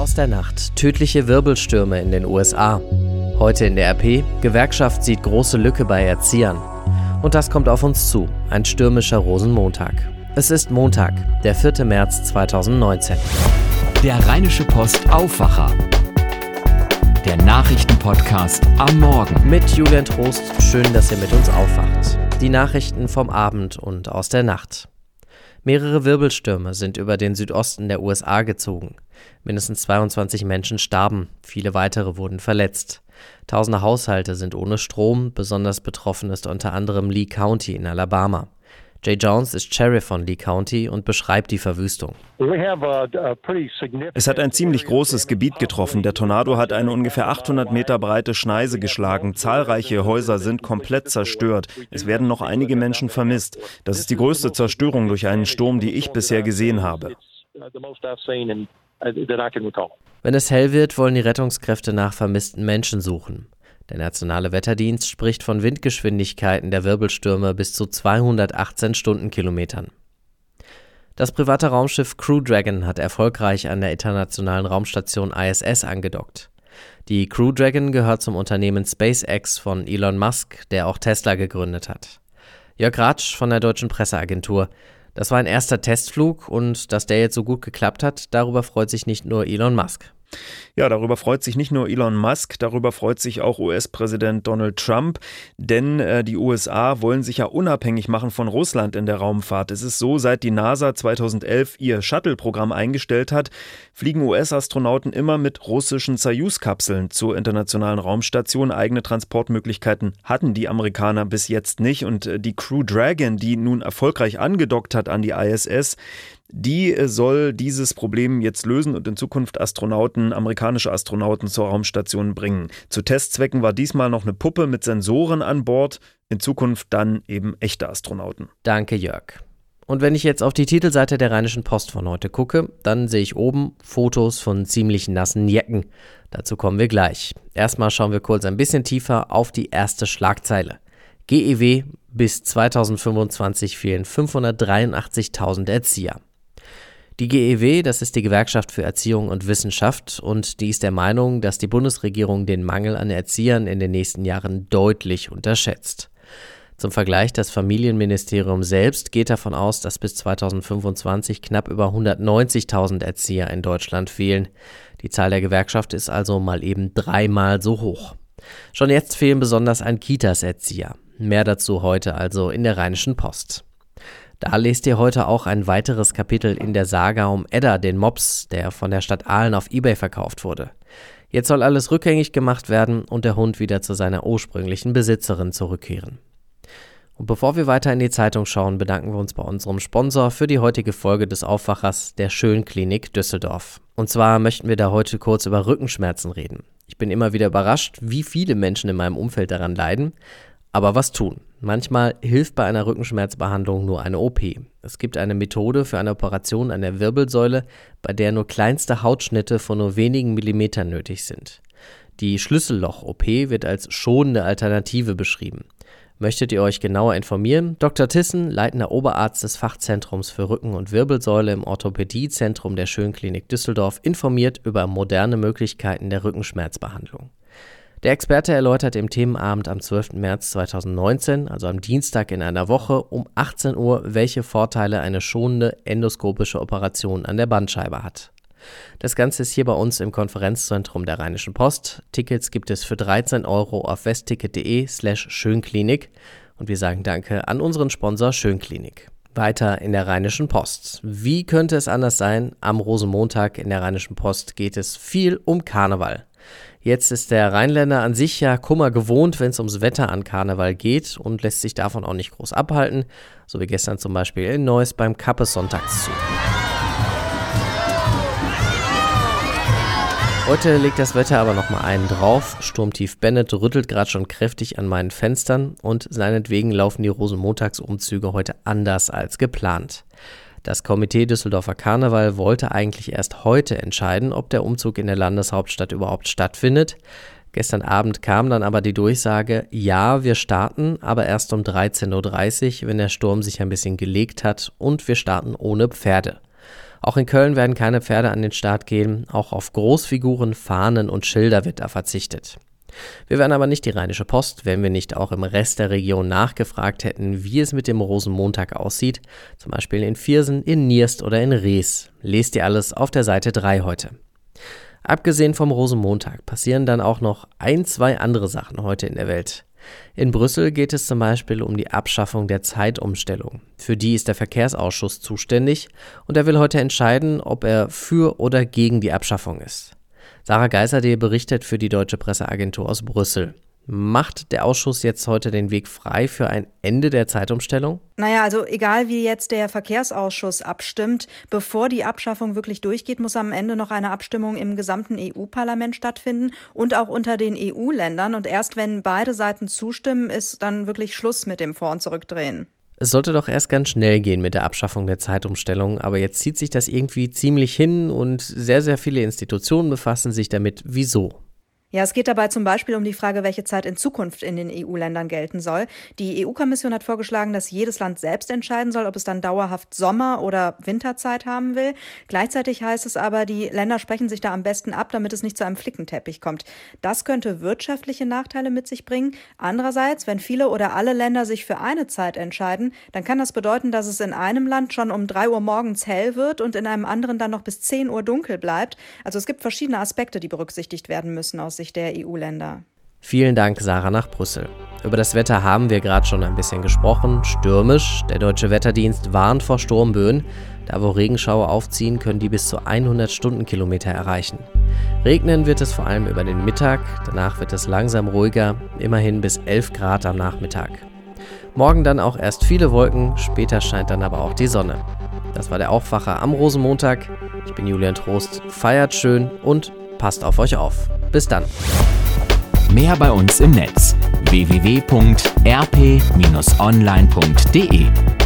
Aus der Nacht. Tödliche Wirbelstürme in den USA. Heute in der RP. Gewerkschaft sieht große Lücke bei Erziehern. Und das kommt auf uns zu. Ein stürmischer Rosenmontag. Es ist Montag, der 4. März 2019. Der Rheinische Post Aufwacher. Der Nachrichtenpodcast am Morgen. Mit Julian Trost. Schön, dass ihr mit uns aufwacht. Die Nachrichten vom Abend und aus der Nacht. Mehrere Wirbelstürme sind über den Südosten der USA gezogen. Mindestens 22 Menschen starben, viele weitere wurden verletzt. Tausende Haushalte sind ohne Strom, besonders betroffen ist unter anderem Lee County in Alabama. Jay Jones ist Sheriff von Lee County und beschreibt die Verwüstung. Es hat ein ziemlich großes Gebiet getroffen. Der Tornado hat eine ungefähr 800 Meter breite Schneise geschlagen. Zahlreiche Häuser sind komplett zerstört. Es werden noch einige Menschen vermisst. Das ist die größte Zerstörung durch einen Sturm, die ich bisher gesehen habe. Wenn es hell wird, wollen die Rettungskräfte nach vermissten Menschen suchen. Der Nationale Wetterdienst spricht von Windgeschwindigkeiten der Wirbelstürme bis zu 218 Stundenkilometern. Das private Raumschiff Crew Dragon hat erfolgreich an der internationalen Raumstation ISS angedockt. Die Crew Dragon gehört zum Unternehmen SpaceX von Elon Musk, der auch Tesla gegründet hat. Jörg Ratsch von der Deutschen Presseagentur. Das war ein erster Testflug und dass der jetzt so gut geklappt hat, darüber freut sich nicht nur Elon Musk. Ja, darüber freut sich nicht nur Elon Musk, darüber freut sich auch US-Präsident Donald Trump, denn äh, die USA wollen sich ja unabhängig machen von Russland in der Raumfahrt. Es ist so, seit die NASA 2011 ihr Shuttle-Programm eingestellt hat, fliegen US-Astronauten immer mit russischen Soyuz-Kapseln zur internationalen Raumstation. Eigene Transportmöglichkeiten hatten die Amerikaner bis jetzt nicht und äh, die Crew Dragon, die nun erfolgreich angedockt hat an die ISS, die äh, soll dieses Problem jetzt lösen und in Zukunft Astronauten, amerikanische Astronauten zur Raumstation bringen. Zu Testzwecken war diesmal noch eine Puppe mit Sensoren an Bord, in Zukunft dann eben echte Astronauten. Danke, Jörg. Und wenn ich jetzt auf die Titelseite der Rheinischen Post von heute gucke, dann sehe ich oben Fotos von ziemlich nassen Jecken. Dazu kommen wir gleich. Erstmal schauen wir kurz ein bisschen tiefer auf die erste Schlagzeile. GEW bis 2025 fehlen 583.000 Erzieher. Die GEW, das ist die Gewerkschaft für Erziehung und Wissenschaft, und die ist der Meinung, dass die Bundesregierung den Mangel an Erziehern in den nächsten Jahren deutlich unterschätzt. Zum Vergleich, das Familienministerium selbst geht davon aus, dass bis 2025 knapp über 190.000 Erzieher in Deutschland fehlen. Die Zahl der Gewerkschaft ist also mal eben dreimal so hoch. Schon jetzt fehlen besonders an Kitas Erzieher. Mehr dazu heute also in der Rheinischen Post. Da lest ihr heute auch ein weiteres Kapitel in der Saga um Edda, den Mops, der von der Stadt Aalen auf Ebay verkauft wurde. Jetzt soll alles rückgängig gemacht werden und der Hund wieder zu seiner ursprünglichen Besitzerin zurückkehren. Und bevor wir weiter in die Zeitung schauen, bedanken wir uns bei unserem Sponsor für die heutige Folge des Aufwachers, der Schönklinik Düsseldorf. Und zwar möchten wir da heute kurz über Rückenschmerzen reden. Ich bin immer wieder überrascht, wie viele Menschen in meinem Umfeld daran leiden. Aber was tun? Manchmal hilft bei einer Rückenschmerzbehandlung nur eine OP. Es gibt eine Methode für eine Operation an der Wirbelsäule, bei der nur kleinste Hautschnitte von nur wenigen Millimetern nötig sind. Die Schlüsselloch-OP wird als schonende Alternative beschrieben. Möchtet ihr euch genauer informieren? Dr. Tissen, leitender Oberarzt des Fachzentrums für Rücken- und Wirbelsäule im Orthopädiezentrum der Schönklinik Düsseldorf, informiert über moderne Möglichkeiten der Rückenschmerzbehandlung. Der Experte erläutert im Themenabend am 12. März 2019, also am Dienstag in einer Woche um 18 Uhr, welche Vorteile eine schonende endoskopische Operation an der Bandscheibe hat. Das Ganze ist hier bei uns im Konferenzzentrum der Rheinischen Post. Tickets gibt es für 13 Euro auf westticket.de slash Schönklinik und wir sagen Danke an unseren Sponsor Schönklinik. Weiter in der Rheinischen Post. Wie könnte es anders sein? Am Rosenmontag in der Rheinischen Post geht es viel um Karneval. Jetzt ist der Rheinländer an sich ja Kummer gewohnt, wenn es ums Wetter an Karneval geht und lässt sich davon auch nicht groß abhalten, so wie gestern zum Beispiel in Neuss beim Kappe-Sonntagszug. Heute legt das Wetter aber nochmal einen drauf. Sturmtief Bennett rüttelt gerade schon kräftig an meinen Fenstern und seinetwegen laufen die Rosenmontagsumzüge heute anders als geplant. Das Komitee Düsseldorfer Karneval wollte eigentlich erst heute entscheiden, ob der Umzug in der Landeshauptstadt überhaupt stattfindet. Gestern Abend kam dann aber die Durchsage, ja, wir starten, aber erst um 13.30 Uhr, wenn der Sturm sich ein bisschen gelegt hat und wir starten ohne Pferde. Auch in Köln werden keine Pferde an den Start gehen, auch auf Großfiguren, Fahnen und Schilder wird da verzichtet. Wir wären aber nicht die Rheinische Post, wenn wir nicht auch im Rest der Region nachgefragt hätten, wie es mit dem Rosenmontag aussieht, zum Beispiel in Viersen, in Nierst oder in Rees. Lest ihr alles auf der Seite 3 heute. Abgesehen vom Rosenmontag passieren dann auch noch ein, zwei andere Sachen heute in der Welt. In Brüssel geht es zum Beispiel um die Abschaffung der Zeitumstellung. Für die ist der Verkehrsausschuss zuständig und er will heute entscheiden, ob er für oder gegen die Abschaffung ist. Sarah Geiserde berichtet für die Deutsche Presseagentur aus Brüssel. Macht der Ausschuss jetzt heute den Weg frei für ein Ende der Zeitumstellung? Naja, also egal wie jetzt der Verkehrsausschuss abstimmt, bevor die Abschaffung wirklich durchgeht, muss am Ende noch eine Abstimmung im gesamten EU-Parlament stattfinden und auch unter den EU-Ländern. Und erst wenn beide Seiten zustimmen, ist dann wirklich Schluss mit dem Vor- und Zurückdrehen. Es sollte doch erst ganz schnell gehen mit der Abschaffung der Zeitumstellung, aber jetzt zieht sich das irgendwie ziemlich hin und sehr, sehr viele Institutionen befassen sich damit. Wieso? Ja, es geht dabei zum Beispiel um die Frage, welche Zeit in Zukunft in den EU-Ländern gelten soll. Die EU-Kommission hat vorgeschlagen, dass jedes Land selbst entscheiden soll, ob es dann dauerhaft Sommer- oder Winterzeit haben will. Gleichzeitig heißt es aber, die Länder sprechen sich da am besten ab, damit es nicht zu einem Flickenteppich kommt. Das könnte wirtschaftliche Nachteile mit sich bringen. Andererseits, wenn viele oder alle Länder sich für eine Zeit entscheiden, dann kann das bedeuten, dass es in einem Land schon um drei Uhr morgens hell wird und in einem anderen dann noch bis zehn Uhr dunkel bleibt. Also es gibt verschiedene Aspekte, die berücksichtigt werden müssen aus Sicht der EU-Länder. Vielen Dank, Sarah, nach Brüssel. Über das Wetter haben wir gerade schon ein bisschen gesprochen. Stürmisch. Der deutsche Wetterdienst warnt vor Sturmböen. Da, wo Regenschauer aufziehen, können die bis zu 100 Stundenkilometer erreichen. Regnen wird es vor allem über den Mittag. Danach wird es langsam ruhiger. Immerhin bis 11 Grad am Nachmittag. Morgen dann auch erst viele Wolken. Später scheint dann aber auch die Sonne. Das war der Aufwacher am Rosenmontag. Ich bin Julian Trost. Feiert schön und passt auf euch auf. Bis dann. Mehr bei uns im Netz www.rp-online.de